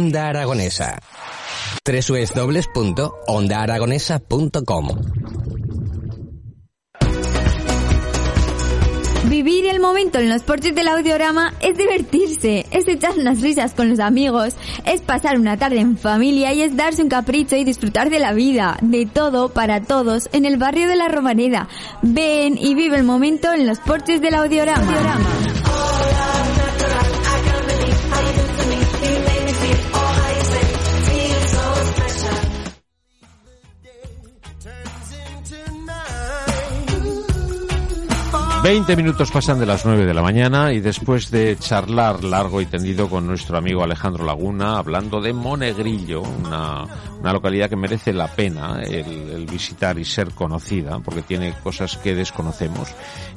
Onda Aragonesa. www.ondaaragonesa.com Vivir el momento en los porches del audiorama es divertirse, es echar unas risas con los amigos, es pasar una tarde en familia y es darse un capricho y disfrutar de la vida, de todo para todos en el barrio de la Romareda. Ven y vive el momento en los porches del audiorama. 20 minutos pasan de las 9 de la mañana y después de charlar largo y tendido con nuestro amigo Alejandro Laguna, hablando de Monegrillo, una, una localidad que merece la pena el, visitar y ser conocida, porque tiene cosas que desconocemos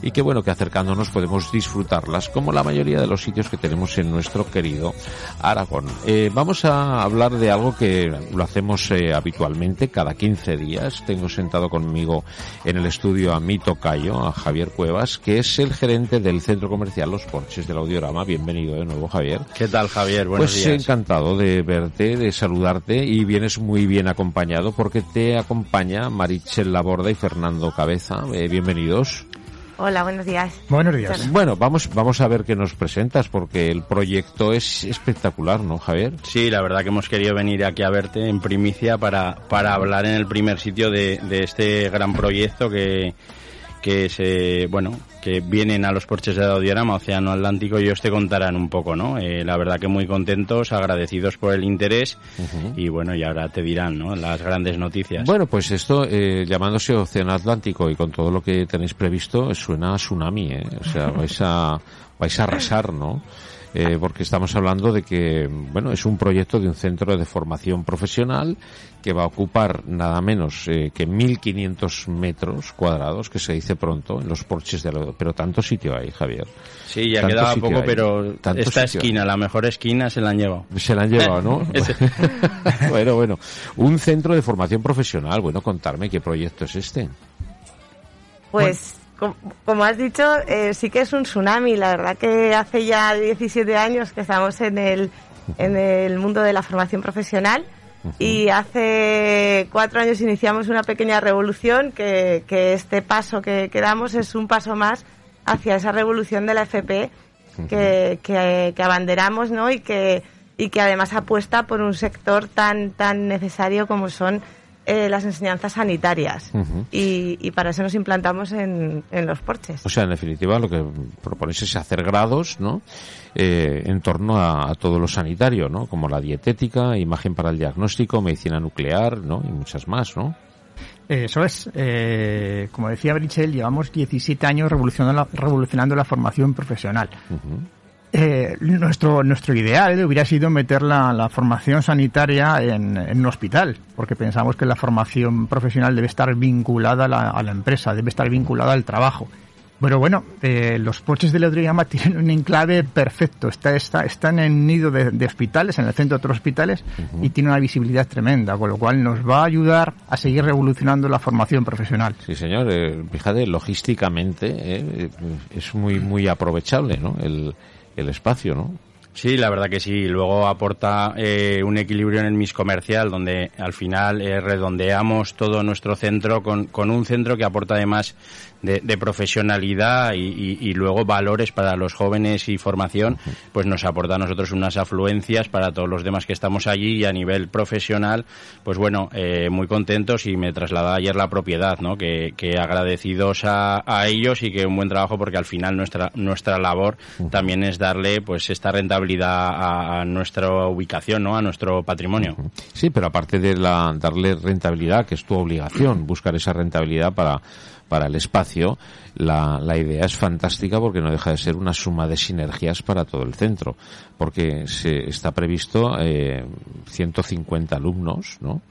y que bueno, que acercándonos podemos disfrutarlas, como la mayoría de los sitios que tenemos en nuestro querido Aragón. Eh, vamos a hablar de algo que lo hacemos eh, habitualmente, cada 15 días. Tengo sentado conmigo en el estudio a mi tocayo, a Javier Cuevas, que es el gerente del centro comercial Los Porches del Audiorama. Bienvenido de nuevo, Javier. ¿Qué tal, Javier? Buenos pues días. encantado de verte, de saludarte y vienes muy bien acompañado porque te acompaña Marichel Laborda y Fernando Cabeza. Eh, bienvenidos. Hola, buenos días. Buenos días. Bueno, vamos, vamos a ver qué nos presentas porque el proyecto es espectacular, ¿no, Javier? Sí, la verdad que hemos querido venir aquí a verte en primicia para, para hablar en el primer sitio de, de este gran proyecto que, que se, bueno, que vienen a los porches de Audiorama, Océano Atlántico, y ellos te contarán un poco, ¿no? Eh, la verdad que muy contentos, agradecidos por el interés, uh -huh. y bueno, y ahora te dirán, ¿no? Las grandes noticias. Bueno, pues esto, eh, llamándose Océano Atlántico y con todo lo que tenéis previsto, suena a tsunami, ¿eh? O sea, vais a, vais a arrasar, ¿no? Eh, porque estamos hablando de que, bueno, es un proyecto de un centro de formación profesional que va a ocupar nada menos eh, que 1.500 metros cuadrados, que se dice pronto, en los porches de la... Pero tanto sitio hay, Javier. Sí, ya quedaba poco, hay. pero tanto esta esquina, hay. la mejor esquina, se la han llevado. Se la han llevado, ¿no? bueno, bueno. Un centro de formación profesional. Bueno, contarme qué proyecto es este. Pues... Bueno como has dicho, eh, sí que es un tsunami. La verdad que hace ya 17 años que estamos en el, en el mundo de la formación profesional uh -huh. y hace cuatro años iniciamos una pequeña revolución que, que este paso que, que, damos es un paso más hacia esa revolución de la FP que, que, que, abanderamos ¿no? y, que, y que además apuesta por un sector tan, tan necesario como son eh, las enseñanzas sanitarias uh -huh. y, y, para eso nos implantamos en, en, los porches. O sea, en definitiva, lo que proponéis es hacer grados, ¿no? Eh, en torno a, a, todo lo sanitario, ¿no? Como la dietética, imagen para el diagnóstico, medicina nuclear, ¿no? Y muchas más, ¿no? Eso es. Eh, como decía Brichel, llevamos 17 años revolucionando la, revolucionando la formación profesional. Uh -huh. Eh, nuestro, nuestro ideal hubiera sido meter la, la formación sanitaria en, en, un hospital, porque pensamos que la formación profesional debe estar vinculada a la, a la empresa, debe estar vinculada al trabajo. Pero bueno, eh, los porches de Leodriama tienen un enclave perfecto. Está, está, están en nido de, de, hospitales, en el centro de otros hospitales, uh -huh. y tiene una visibilidad tremenda, con lo cual nos va a ayudar a seguir revolucionando la formación profesional. Sí, señor. Eh, fíjate, logísticamente eh, es muy, muy aprovechable, ¿no? El, el espacio, ¿no? Sí, la verdad que sí. Luego aporta eh, un equilibrio en el MIS comercial, donde al final eh, redondeamos todo nuestro centro con, con, un centro que aporta además de, de profesionalidad y, y, y, luego valores para los jóvenes y formación, pues nos aporta a nosotros unas afluencias para todos los demás que estamos allí y a nivel profesional, pues bueno, eh, muy contentos y me trasladaba ayer la propiedad, ¿no? Que, que agradecidos a, a, ellos y que un buen trabajo porque al final nuestra, nuestra labor también es darle pues esta rentabilidad a, a nuestra ubicación, ¿no? A nuestro patrimonio. Sí, pero aparte de la, darle rentabilidad, que es tu obligación, buscar esa rentabilidad para para el espacio, la, la idea es fantástica porque no deja de ser una suma de sinergias para todo el centro, porque se está previsto eh, 150 alumnos, ¿no?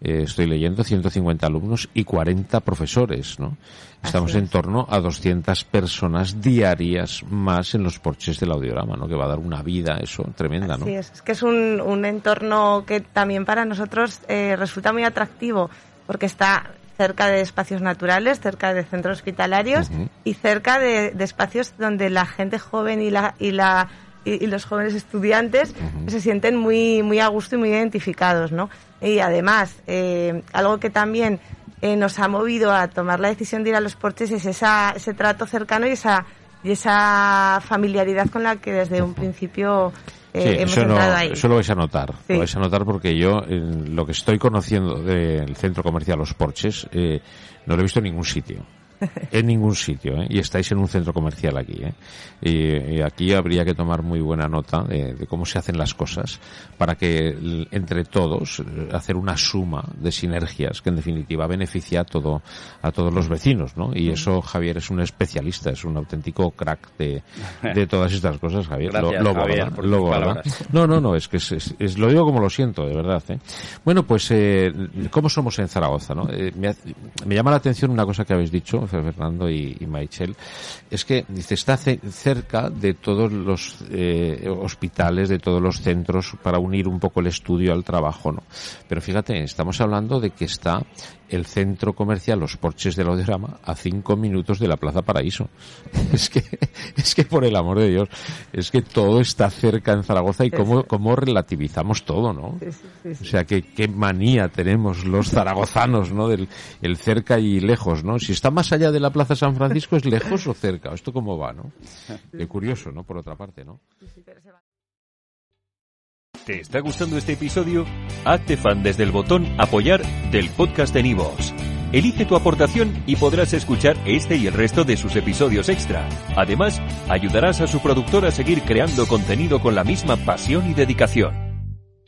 Eh, estoy leyendo 150 alumnos y 40 profesores, ¿no? Estamos en torno a 200 personas diarias más en los porches del audiorama, ¿no? Que va a dar una vida, eso, tremenda, ¿no? Sí, es, es que es un, un entorno que también para nosotros eh, resulta muy atractivo porque está cerca de espacios naturales, cerca de centros hospitalarios y cerca de, de espacios donde la gente joven y la y la y, y los jóvenes estudiantes se sienten muy muy a gusto y muy identificados, ¿no? Y además eh, algo que también eh, nos ha movido a tomar la decisión de ir a los porches es esa, ese trato cercano y esa y esa familiaridad con la que desde un principio eh, Sí, hemos eso, no, ahí. eso lo vais a notar. Sí. Lo vais a notar porque yo, en lo que estoy conociendo del centro comercial Los Porches, eh, no lo he visto en ningún sitio. En ningún sitio, ¿eh? Y estáis en un centro comercial aquí, ¿eh? Y, y aquí habría que tomar muy buena nota de, de cómo se hacen las cosas para que entre todos eh, hacer una suma de sinergias que en definitiva beneficia a todo a todos los vecinos, ¿no? Y eso Javier es un especialista, es un auténtico crack de, de todas estas cosas, Javier. Gracias, Javier, Lobo, ¿verdad? palabras. No, no, no, es que es, es- es- lo digo como lo siento, de verdad. ¿eh? Bueno, pues, eh, ¿cómo somos en Zaragoza? ¿no? Eh, me, me llama la atención una cosa que habéis dicho, Fernando y, y Maichel, es que dice, está ce- cerca de todos los eh, hospitales, de todos los centros, para unir un poco el estudio al trabajo, ¿no? Pero fíjate, estamos hablando de que está el centro comercial Los Porches del Audiorama a cinco minutos de la Plaza Paraíso. Es que, es que por el amor de Dios, es que todo está cerca en Zaragoza y cómo, cómo relativizamos todo, ¿no? O sea, que qué manía tenemos los zaragozanos, ¿no? Del el cerca y lejos, ¿no? Si está más allá de la Plaza San Francisco, ¿es lejos o cerca? ¿Esto cómo va, no? Qué curioso, ¿no? Por otra parte, ¿no? ¿Te está gustando este episodio? Hazte fan desde el botón Apoyar del podcast de Nivos. Elige tu aportación y podrás escuchar este y el resto de sus episodios extra. Además, ayudarás a su productor a seguir creando contenido con la misma pasión y dedicación.